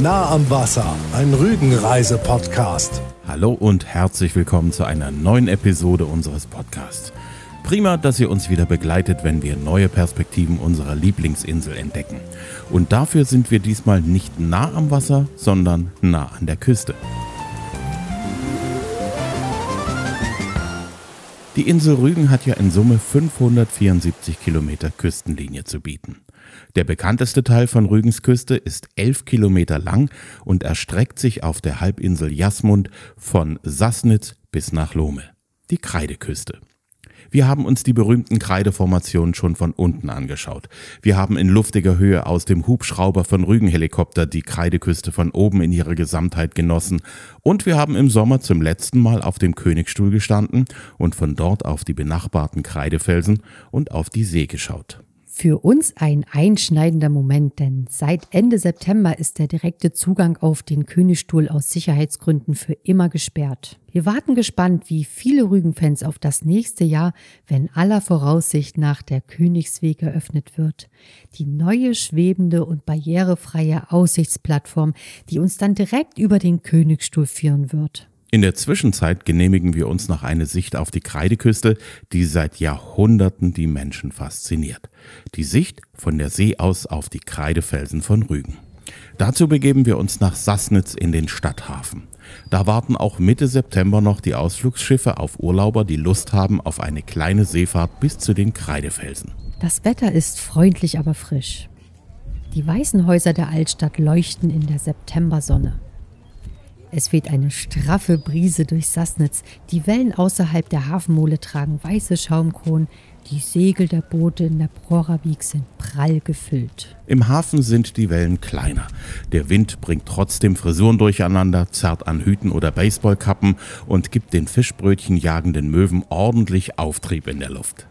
Nah am Wasser, ein Rügenreise-Podcast. Hallo und herzlich willkommen zu einer neuen Episode unseres Podcasts. Prima, dass ihr uns wieder begleitet, wenn wir neue Perspektiven unserer Lieblingsinsel entdecken. Und dafür sind wir diesmal nicht nah am Wasser, sondern nah an der Küste. Die Insel Rügen hat ja in Summe 574 Kilometer Küstenlinie zu bieten. Der bekannteste Teil von Rügens Küste ist 11 Kilometer lang und erstreckt sich auf der Halbinsel Jasmund von Sassnitz bis nach Lohme. Die Kreideküste. Wir haben uns die berühmten Kreideformationen schon von unten angeschaut. Wir haben in luftiger Höhe aus dem Hubschrauber von Rügenhelikopter die Kreideküste von oben in ihrer Gesamtheit genossen. Und wir haben im Sommer zum letzten Mal auf dem Königstuhl gestanden und von dort auf die benachbarten Kreidefelsen und auf die See geschaut. Für uns ein einschneidender Moment, denn seit Ende September ist der direkte Zugang auf den Königstuhl aus Sicherheitsgründen für immer gesperrt. Wir warten gespannt, wie viele Rügenfans auf das nächste Jahr, wenn aller Voraussicht nach der Königsweg eröffnet wird. Die neue schwebende und barrierefreie Aussichtsplattform, die uns dann direkt über den Königstuhl führen wird. In der Zwischenzeit genehmigen wir uns noch eine Sicht auf die Kreideküste, die seit Jahrhunderten die Menschen fasziniert. Die Sicht von der See aus auf die Kreidefelsen von Rügen. Dazu begeben wir uns nach Sassnitz in den Stadthafen. Da warten auch Mitte September noch die Ausflugsschiffe auf Urlauber, die Lust haben auf eine kleine Seefahrt bis zu den Kreidefelsen. Das Wetter ist freundlich, aber frisch. Die weißen Häuser der Altstadt leuchten in der Septembersonne. Es weht eine straffe Brise durch Sassnitz. Die Wellen außerhalb der Hafenmole tragen weiße Schaumkronen. Die Segel der Boote in der Proravik sind prall gefüllt. Im Hafen sind die Wellen kleiner. Der Wind bringt trotzdem Frisuren durcheinander, zerrt an Hüten oder Baseballkappen und gibt den Fischbrötchen jagenden Möwen ordentlich Auftrieb in der Luft.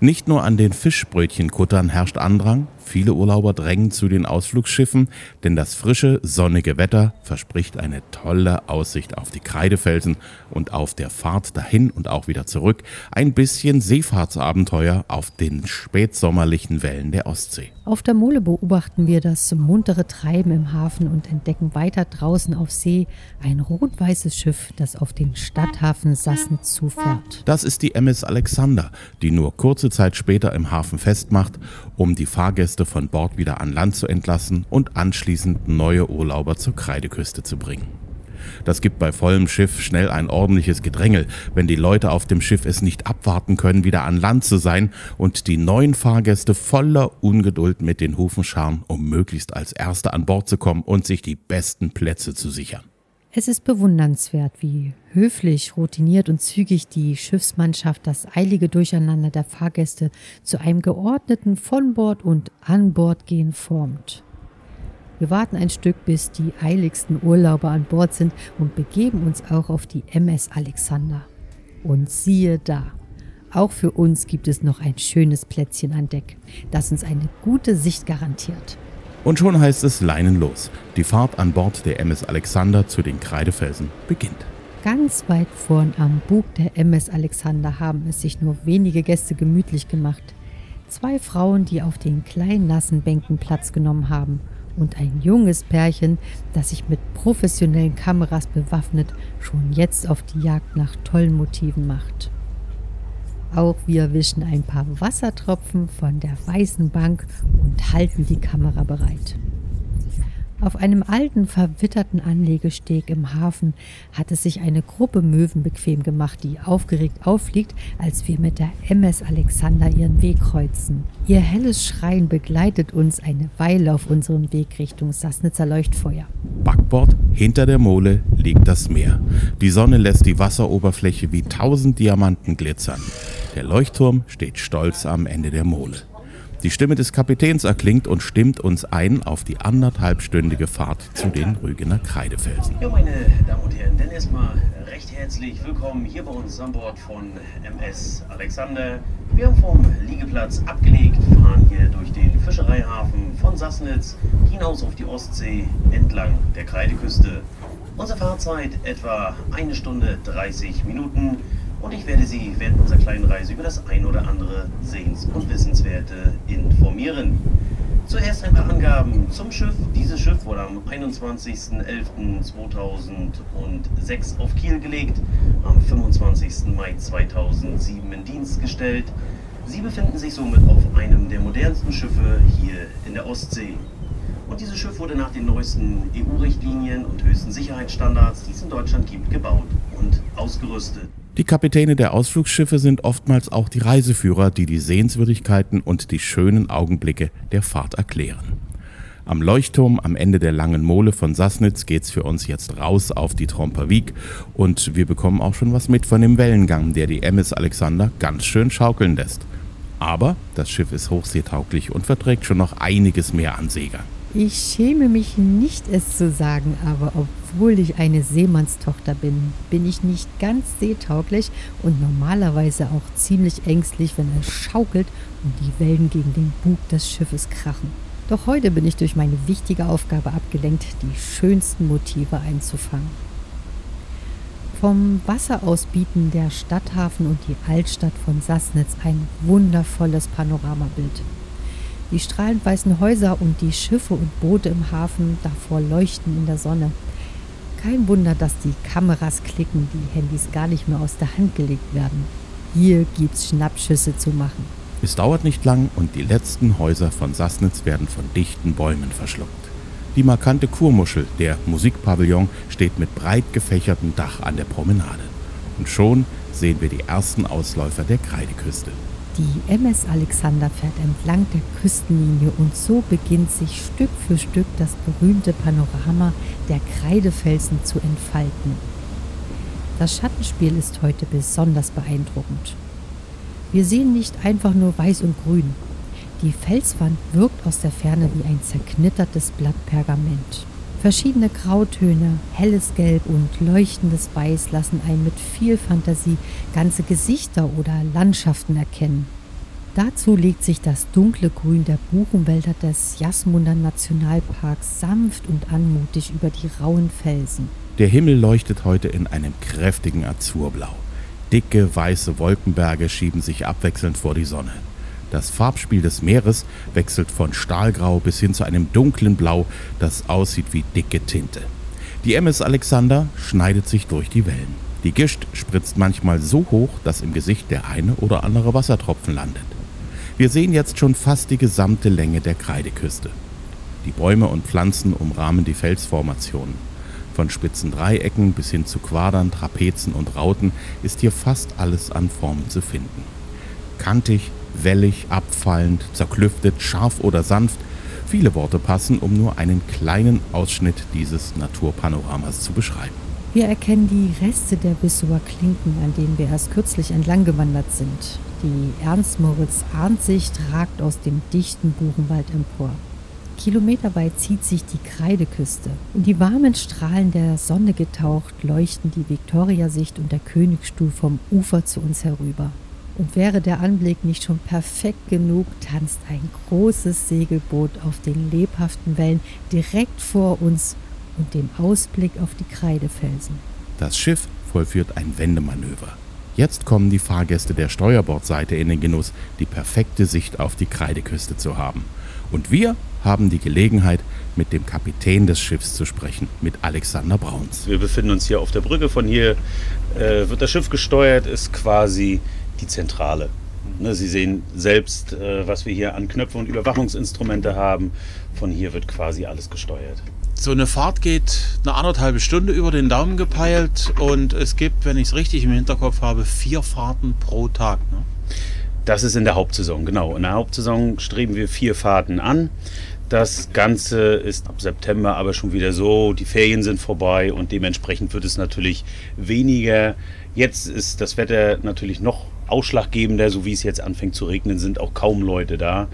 Nicht nur an den Fischbrötchenkuttern herrscht Andrang, Viele Urlauber drängen zu den Ausflugsschiffen, denn das frische, sonnige Wetter verspricht eine tolle Aussicht auf die Kreidefelsen und auf der Fahrt dahin und auch wieder zurück ein bisschen Seefahrtsabenteuer auf den spätsommerlichen Wellen der Ostsee. Auf der Mole beobachten wir das muntere Treiben im Hafen und entdecken weiter draußen auf See ein rot-weißes Schiff, das auf den Stadthafen Sassnitz zufährt. Das ist die MS Alexander, die nur kurze Zeit später im Hafen festmacht, um die Fahrgäste Gäste von Bord wieder an Land zu entlassen und anschließend neue Urlauber zur Kreideküste zu bringen. Das gibt bei vollem Schiff schnell ein ordentliches Gedrängel, wenn die Leute auf dem Schiff es nicht abwarten können, wieder an Land zu sein und die neuen Fahrgäste voller Ungeduld mit den Hufen scharren, um möglichst als Erste an Bord zu kommen und sich die besten Plätze zu sichern. Es ist bewundernswert, wie höflich, routiniert und zügig die Schiffsmannschaft das eilige Durcheinander der Fahrgäste zu einem geordneten Von Bord und An Bord gehen formt. Wir warten ein Stück, bis die eiligsten Urlauber an Bord sind und begeben uns auch auf die MS Alexander. Und siehe da, auch für uns gibt es noch ein schönes Plätzchen an Deck, das uns eine gute Sicht garantiert. Und schon heißt es Leinen los. Die Fahrt an Bord der MS Alexander zu den Kreidefelsen beginnt. Ganz weit vorn am Bug der MS Alexander haben es sich nur wenige Gäste gemütlich gemacht. Zwei Frauen, die auf den kleinen nassen Bänken Platz genommen haben und ein junges Pärchen, das sich mit professionellen Kameras bewaffnet schon jetzt auf die Jagd nach tollen Motiven macht. Auch wir wischen ein paar Wassertropfen von der weißen Bank und halten die Kamera bereit. Auf einem alten, verwitterten Anlegesteg im Hafen hat es sich eine Gruppe Möwen bequem gemacht, die aufgeregt auffliegt, als wir mit der MS Alexander ihren Weg kreuzen. Ihr helles Schreien begleitet uns eine Weile auf unserem Weg Richtung Sassnitzer Leuchtfeuer. Backbord hinter der Mole liegt das Meer. Die Sonne lässt die Wasseroberfläche wie tausend Diamanten glitzern. Der Leuchtturm steht stolz am Ende der Mole. Die Stimme des Kapitäns erklingt und stimmt uns ein auf die anderthalbstündige Fahrt zu den Rügener Kreidefelsen. Ja, meine Damen und Herren, dann erstmal recht herzlich willkommen hier bei uns an Bord von MS Alexander. Wir haben vom Liegeplatz abgelegt, fahren hier durch den Fischereihafen von Sassnitz hinaus auf die Ostsee entlang der Kreideküste. Unsere Fahrzeit etwa eine Stunde 30 Minuten und ich werde Sie während unserer kleinen Reise über das ein oder andere Sehens- und Wissenswerte informieren. Zuerst ein paar Angaben zum Schiff. Dieses Schiff wurde am 21.11.2006 auf Kiel gelegt, am 25. Mai 2007 in Dienst gestellt. Sie befinden sich somit auf einem der modernsten Schiffe hier in der Ostsee. Und dieses Schiff wurde nach den neuesten EU-Richtlinien und höchsten Sicherheitsstandards, die es in Deutschland gibt, gebaut und ausgerüstet. Die Kapitäne der Ausflugsschiffe sind oftmals auch die Reiseführer, die die Sehenswürdigkeiten und die schönen Augenblicke der Fahrt erklären. Am Leuchtturm am Ende der langen Mole von Sassnitz geht's für uns jetzt raus auf die Tromperwiek und wir bekommen auch schon was mit von dem Wellengang, der die MS Alexander ganz schön schaukeln lässt. Aber das Schiff ist hochseetauglich und verträgt schon noch einiges mehr an Segern. Ich schäme mich nicht, es zu sagen, aber obwohl ich eine Seemannstochter bin, bin ich nicht ganz seetauglich und normalerweise auch ziemlich ängstlich, wenn es schaukelt und die Wellen gegen den Bug des Schiffes krachen. Doch heute bin ich durch meine wichtige Aufgabe abgelenkt, die schönsten Motive einzufangen. Vom Wasser aus bieten der Stadthafen und die Altstadt von Sassnitz ein wundervolles Panoramabild. Die strahlend weißen Häuser und die Schiffe und Boote im Hafen davor leuchten in der Sonne. Kein Wunder, dass die Kameras klicken, die Handys gar nicht mehr aus der Hand gelegt werden. Hier gibt's Schnappschüsse zu machen. Es dauert nicht lang und die letzten Häuser von Sassnitz werden von dichten Bäumen verschluckt. Die markante Kurmuschel, der Musikpavillon, steht mit breit gefächertem Dach an der Promenade. Und schon sehen wir die ersten Ausläufer der Kreideküste. Die MS Alexander fährt entlang der Küstenlinie und so beginnt sich Stück für Stück das berühmte Panorama der Kreidefelsen zu entfalten. Das Schattenspiel ist heute besonders beeindruckend. Wir sehen nicht einfach nur weiß und grün. Die Felswand wirkt aus der Ferne wie ein zerknittertes Blatt Pergament. Verschiedene Grautöne, helles Gelb und leuchtendes Weiß lassen einen mit viel Fantasie ganze Gesichter oder Landschaften erkennen. Dazu legt sich das dunkle Grün der Buchenwälder des Jasmunder Nationalparks sanft und anmutig über die rauen Felsen. Der Himmel leuchtet heute in einem kräftigen Azurblau. Dicke weiße Wolkenberge schieben sich abwechselnd vor die Sonne. Das Farbspiel des Meeres wechselt von Stahlgrau bis hin zu einem dunklen Blau, das aussieht wie dicke Tinte. Die MS Alexander schneidet sich durch die Wellen. Die Gischt spritzt manchmal so hoch, dass im Gesicht der eine oder andere Wassertropfen landet. Wir sehen jetzt schon fast die gesamte Länge der Kreideküste. Die Bäume und Pflanzen umrahmen die Felsformationen. Von spitzen Dreiecken bis hin zu Quadern, Trapezen und Rauten ist hier fast alles an Formen zu finden. Kantig, wellig, abfallend, zerklüftet, scharf oder sanft. Viele Worte passen, um nur einen kleinen Ausschnitt dieses Naturpanoramas zu beschreiben. Wir erkennen die Reste der Bissower Klinken, an denen wir erst kürzlich entlang gewandert sind. Die Ernst-Moritz-Arndt-Sicht ragt aus dem dichten Buchenwald empor. Kilometerweit zieht sich die Kreideküste. In die warmen Strahlen der Sonne getaucht leuchten die Viktoriasicht und der Königsstuhl vom Ufer zu uns herüber. Und wäre der Anblick nicht schon perfekt genug, tanzt ein großes Segelboot auf den lebhaften Wellen direkt vor uns und dem Ausblick auf die Kreidefelsen. Das Schiff vollführt ein Wendemanöver. Jetzt kommen die Fahrgäste der Steuerbordseite in den Genuss, die perfekte Sicht auf die Kreideküste zu haben. Und wir haben die Gelegenheit, mit dem Kapitän des Schiffs zu sprechen, mit Alexander Brauns. Wir befinden uns hier auf der Brücke. Von hier äh, wird das Schiff gesteuert, ist quasi die Zentrale. Ne, Sie sehen selbst, äh, was wir hier an Knöpfe und Überwachungsinstrumente haben. Von hier wird quasi alles gesteuert. So eine Fahrt geht eine anderthalbe Stunde über den Daumen gepeilt und es gibt, wenn ich es richtig im Hinterkopf habe, vier Fahrten pro Tag. Ne? Das ist in der Hauptsaison, genau. In der Hauptsaison streben wir vier Fahrten an. Das Ganze ist ab September aber schon wieder so, die Ferien sind vorbei und dementsprechend wird es natürlich weniger. Jetzt ist das Wetter natürlich noch ausschlaggebender, so wie es jetzt anfängt zu regnen, sind auch kaum Leute da,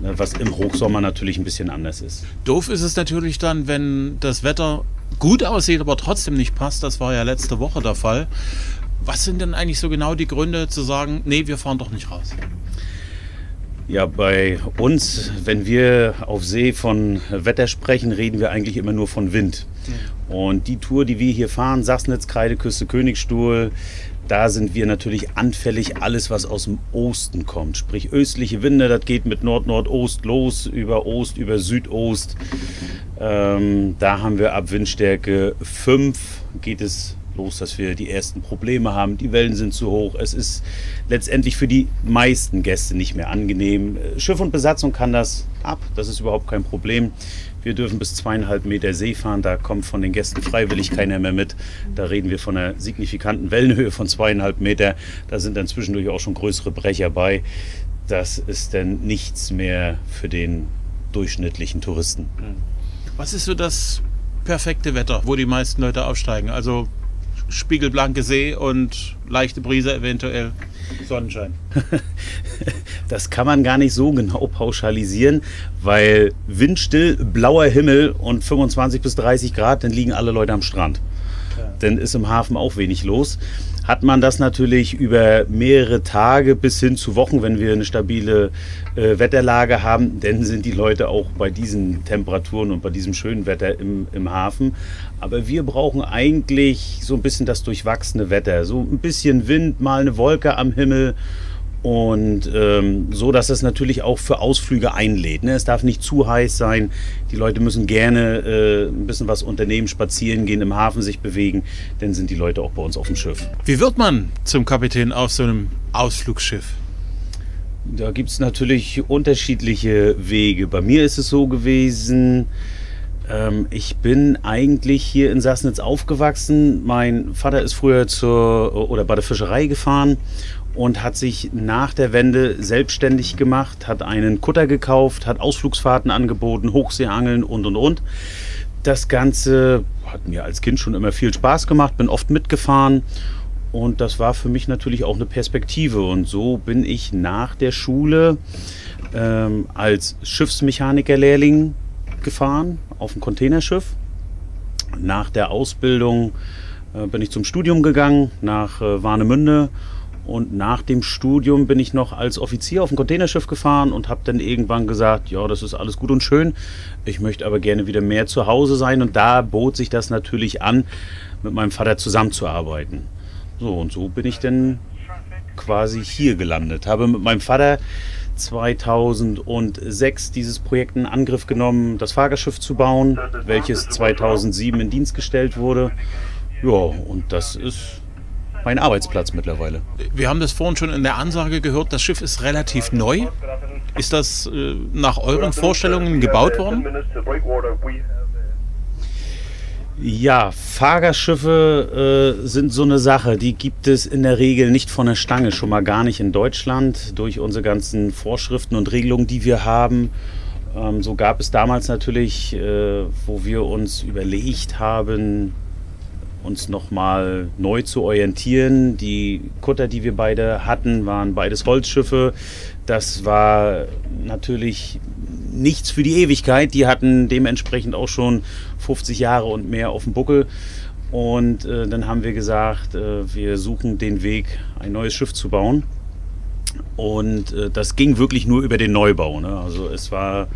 mhm. was im Hochsommer natürlich ein bisschen anders ist. Doof ist es natürlich dann, wenn das Wetter gut aussieht, aber trotzdem nicht passt. Das war ja letzte Woche der Fall. Was sind denn eigentlich so genau die Gründe zu sagen, nee, wir fahren doch nicht raus? Ja, bei uns, wenn wir auf See von Wetter sprechen, reden wir eigentlich immer nur von Wind. Und die Tour, die wir hier fahren, Sassnitz, Kreideküste, Königsstuhl, da sind wir natürlich anfällig alles, was aus dem Osten kommt. Sprich östliche Winde, das geht mit Nord-Nordost los, über Ost, über Südost. Ähm, da haben wir ab Windstärke 5 geht es los, dass wir die ersten Probleme haben. Die Wellen sind zu hoch. Es ist letztendlich für die meisten Gäste nicht mehr angenehm. Schiff und Besatzung kann das ab. Das ist überhaupt kein Problem. Wir dürfen bis zweieinhalb Meter See fahren. Da kommt von den Gästen freiwillig keiner mehr mit. Da reden wir von einer signifikanten Wellenhöhe von zweieinhalb Meter. Da sind dann zwischendurch auch schon größere Brecher bei. Das ist dann nichts mehr für den durchschnittlichen Touristen. Was ist so das perfekte Wetter, wo die meisten Leute aufsteigen? Also spiegelblanke See und leichte Brise eventuell. Sonnenschein. Das kann man gar nicht so genau pauschalisieren, weil windstill, blauer Himmel und 25 bis 30 Grad, dann liegen alle Leute am Strand. Ja. Dann ist im Hafen auch wenig los. Hat man das natürlich über mehrere Tage bis hin zu Wochen, wenn wir eine stabile äh, Wetterlage haben, dann sind die Leute auch bei diesen Temperaturen und bei diesem schönen Wetter im, im Hafen. Aber wir brauchen eigentlich so ein bisschen das durchwachsene Wetter. So ein bisschen Wind, mal eine Wolke am Himmel und ähm, so, dass es natürlich auch für Ausflüge einlädt. Ne? Es darf nicht zu heiß sein. Die Leute müssen gerne äh, ein bisschen was unternehmen, spazieren gehen, im Hafen sich bewegen. Dann sind die Leute auch bei uns auf dem Schiff. Wie wird man zum Kapitän auf so einem Ausflugsschiff? Da gibt es natürlich unterschiedliche Wege. Bei mir ist es so gewesen, ähm, ich bin eigentlich hier in Sassnitz aufgewachsen. Mein Vater ist früher zur oder bei der Fischerei gefahren und hat sich nach der Wende selbstständig gemacht, hat einen Kutter gekauft, hat Ausflugsfahrten angeboten, Hochseeangeln und und und. Das Ganze hat mir als Kind schon immer viel Spaß gemacht, bin oft mitgefahren und das war für mich natürlich auch eine Perspektive. Und so bin ich nach der Schule ähm, als Schiffsmechanikerlehrling gefahren auf ein Containerschiff. Nach der Ausbildung äh, bin ich zum Studium gegangen nach äh, Warnemünde und nach dem Studium bin ich noch als Offizier auf ein Containerschiff gefahren und habe dann irgendwann gesagt, ja, das ist alles gut und schön. Ich möchte aber gerne wieder mehr zu Hause sein. Und da bot sich das natürlich an, mit meinem Vater zusammenzuarbeiten. So, und so bin ich dann quasi hier gelandet. Habe mit meinem Vater 2006 dieses Projekt in Angriff genommen, das Fahrgastschiff zu bauen, welches 2007 in Dienst gestellt wurde. Ja, und das ist mein Arbeitsplatz mittlerweile. Wir haben das vorhin schon in der Ansage gehört, das Schiff ist relativ neu. Ist das äh, nach euren Vorstellungen gebaut worden? Ja, Fahrgastschiffe äh, sind so eine Sache, die gibt es in der Regel nicht von der Stange, schon mal gar nicht in Deutschland, durch unsere ganzen Vorschriften und Regelungen, die wir haben. Ähm, so gab es damals natürlich, äh, wo wir uns überlegt haben, uns nochmal neu zu orientieren. Die Kutter, die wir beide hatten, waren beides Holzschiffe. Das war natürlich nichts für die Ewigkeit. Die hatten dementsprechend auch schon 50 Jahre und mehr auf dem Buckel. Und äh, dann haben wir gesagt, äh, wir suchen den Weg, ein neues Schiff zu bauen. Und äh, das ging wirklich nur über den Neubau. Ne? Also es war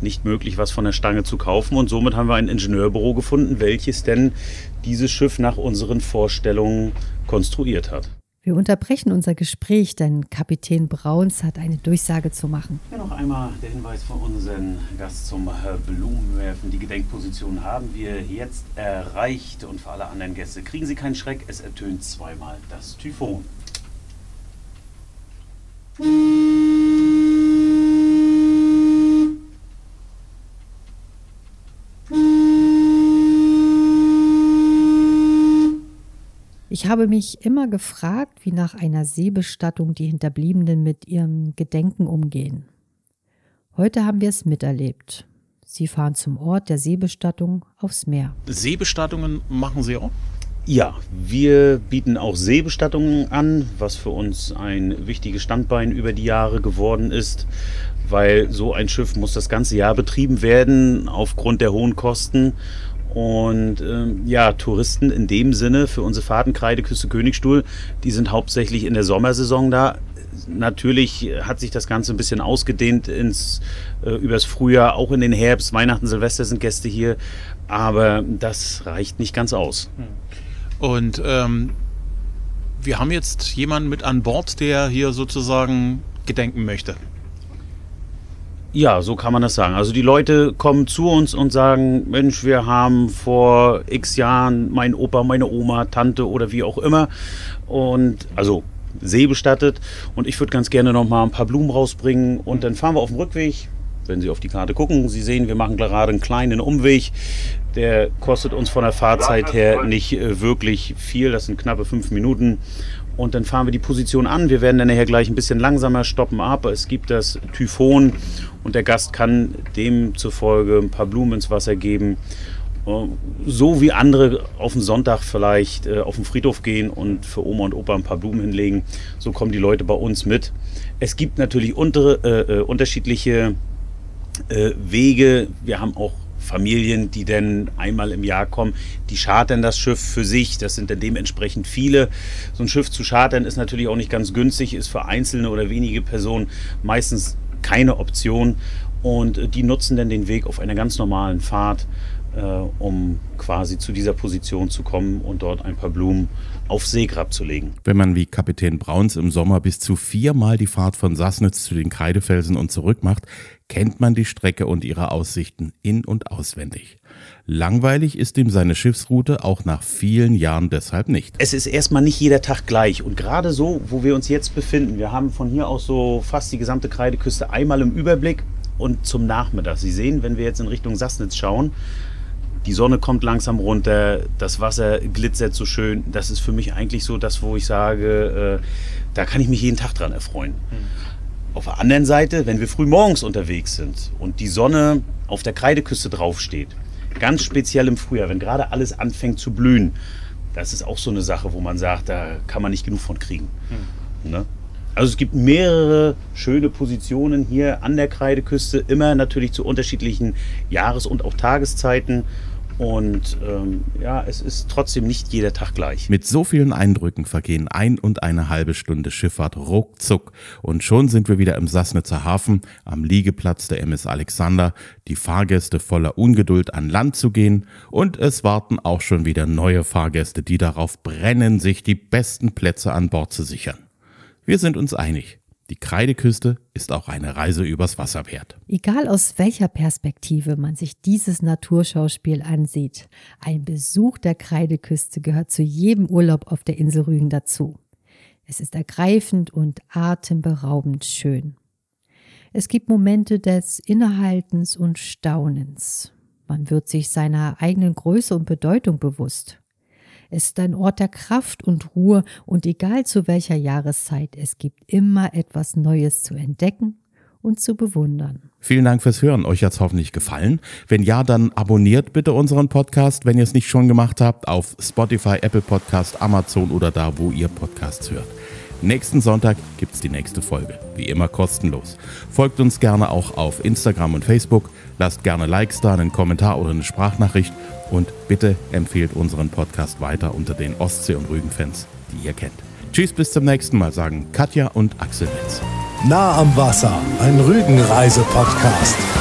nicht möglich, was von der Stange zu kaufen. Und somit haben wir ein Ingenieurbüro gefunden, welches denn dieses Schiff nach unseren Vorstellungen konstruiert hat. Wir unterbrechen unser Gespräch, denn Kapitän Brauns hat eine Durchsage zu machen. Ja, noch einmal der Hinweis von unserem Gast zum Blumenwerfen. Die Gedenkposition haben wir jetzt erreicht und für alle anderen Gäste kriegen Sie keinen Schreck, es ertönt zweimal das Typhon. Ich habe mich immer gefragt, wie nach einer Seebestattung die Hinterbliebenen mit ihrem Gedenken umgehen. Heute haben wir es miterlebt. Sie fahren zum Ort der Seebestattung aufs Meer. Seebestattungen machen Sie auch? Ja, wir bieten auch Seebestattungen an, was für uns ein wichtiges Standbein über die Jahre geworden ist, weil so ein Schiff muss das ganze Jahr betrieben werden aufgrund der hohen Kosten und ähm, ja, Touristen in dem Sinne für unsere Fahrten Kreideküste Königstuhl, die sind hauptsächlich in der Sommersaison da. Natürlich hat sich das Ganze ein bisschen ausgedehnt ins äh, übers Frühjahr, auch in den Herbst, Weihnachten, Silvester sind Gäste hier, aber das reicht nicht ganz aus. Und ähm, wir haben jetzt jemanden mit an Bord, der hier sozusagen gedenken möchte. Ja, so kann man das sagen. Also die Leute kommen zu uns und sagen, Mensch, wir haben vor x Jahren mein Opa, meine Oma, Tante oder wie auch immer und also See bestattet und ich würde ganz gerne noch mal ein paar Blumen rausbringen und dann fahren wir auf dem Rückweg. Wenn Sie auf die Karte gucken, Sie sehen, wir machen gerade einen kleinen Umweg. Der kostet uns von der Fahrzeit her nicht äh, wirklich viel. Das sind knappe fünf Minuten. Und dann fahren wir die Position an. Wir werden dann nachher gleich ein bisschen langsamer stoppen ab. Es gibt das Typhon und der Gast kann demzufolge ein paar Blumen ins Wasser geben. Äh, so wie andere auf den Sonntag vielleicht äh, auf den Friedhof gehen und für Oma und Opa ein paar Blumen hinlegen, so kommen die Leute bei uns mit. Es gibt natürlich untere, äh, äh unterschiedliche äh, Wege. Wir haben auch Familien, die dann einmal im Jahr kommen, die chartern das Schiff für sich. Das sind dann dementsprechend viele. So ein Schiff zu chartern ist natürlich auch nicht ganz günstig, ist für einzelne oder wenige Personen meistens keine Option. Und die nutzen dann den Weg auf einer ganz normalen Fahrt, äh, um quasi zu dieser Position zu kommen und dort ein paar Blumen auf Seegrab zu legen. Wenn man wie Kapitän Brauns im Sommer bis zu viermal die Fahrt von Sassnitz zu den Kreidefelsen und zurück macht, kennt man die Strecke und ihre Aussichten in- und auswendig. Langweilig ist ihm seine Schiffsroute auch nach vielen Jahren deshalb nicht. Es ist erstmal nicht jeder Tag gleich. Und gerade so, wo wir uns jetzt befinden, wir haben von hier aus so fast die gesamte Kreideküste einmal im Überblick und zum Nachmittag. Sie sehen, wenn wir jetzt in Richtung Sassnitz schauen, die Sonne kommt langsam runter, das Wasser glitzert so schön. Das ist für mich eigentlich so das, wo ich sage, äh, da kann ich mich jeden Tag dran erfreuen. Mhm. Auf der anderen Seite, wenn wir früh morgens unterwegs sind und die Sonne auf der Kreideküste draufsteht, ganz speziell im Frühjahr, wenn gerade alles anfängt zu blühen, das ist auch so eine Sache, wo man sagt, da kann man nicht genug von kriegen. Mhm. Ne? Also es gibt mehrere schöne Positionen hier an der Kreideküste, immer natürlich zu unterschiedlichen Jahres- und auch Tageszeiten. Und ähm, ja, es ist trotzdem nicht jeder Tag gleich. Mit so vielen Eindrücken vergehen ein und eine halbe Stunde Schifffahrt ruckzuck und schon sind wir wieder im Sassnitzer Hafen am Liegeplatz der MS Alexander, die Fahrgäste voller Ungeduld an Land zu gehen und es warten auch schon wieder neue Fahrgäste, die darauf brennen, sich die besten Plätze an Bord zu sichern. Wir sind uns einig. Die Kreideküste ist auch eine Reise übers Wasser wert. Egal aus welcher Perspektive man sich dieses Naturschauspiel ansieht, ein Besuch der Kreideküste gehört zu jedem Urlaub auf der Insel Rügen dazu. Es ist ergreifend und atemberaubend schön. Es gibt Momente des Innehaltens und Staunens. Man wird sich seiner eigenen Größe und Bedeutung bewusst. Es ist ein Ort der Kraft und Ruhe und egal zu welcher Jahreszeit, es gibt immer etwas Neues zu entdecken und zu bewundern. Vielen Dank fürs Hören. Euch hat es hoffentlich gefallen. Wenn ja, dann abonniert bitte unseren Podcast, wenn ihr es nicht schon gemacht habt, auf Spotify, Apple Podcast, Amazon oder da, wo ihr Podcasts hört. Nächsten Sonntag gibt es die nächste Folge. Wie immer kostenlos. Folgt uns gerne auch auf Instagram und Facebook. Lasst gerne Likes da, einen Kommentar oder eine Sprachnachricht und bitte empfehlt unseren Podcast weiter unter den Ostsee- und Rügenfans, die ihr kennt. Tschüss, bis zum nächsten Mal, sagen Katja und Axel Metz. Nah am Wasser, ein Rügenreise-Podcast.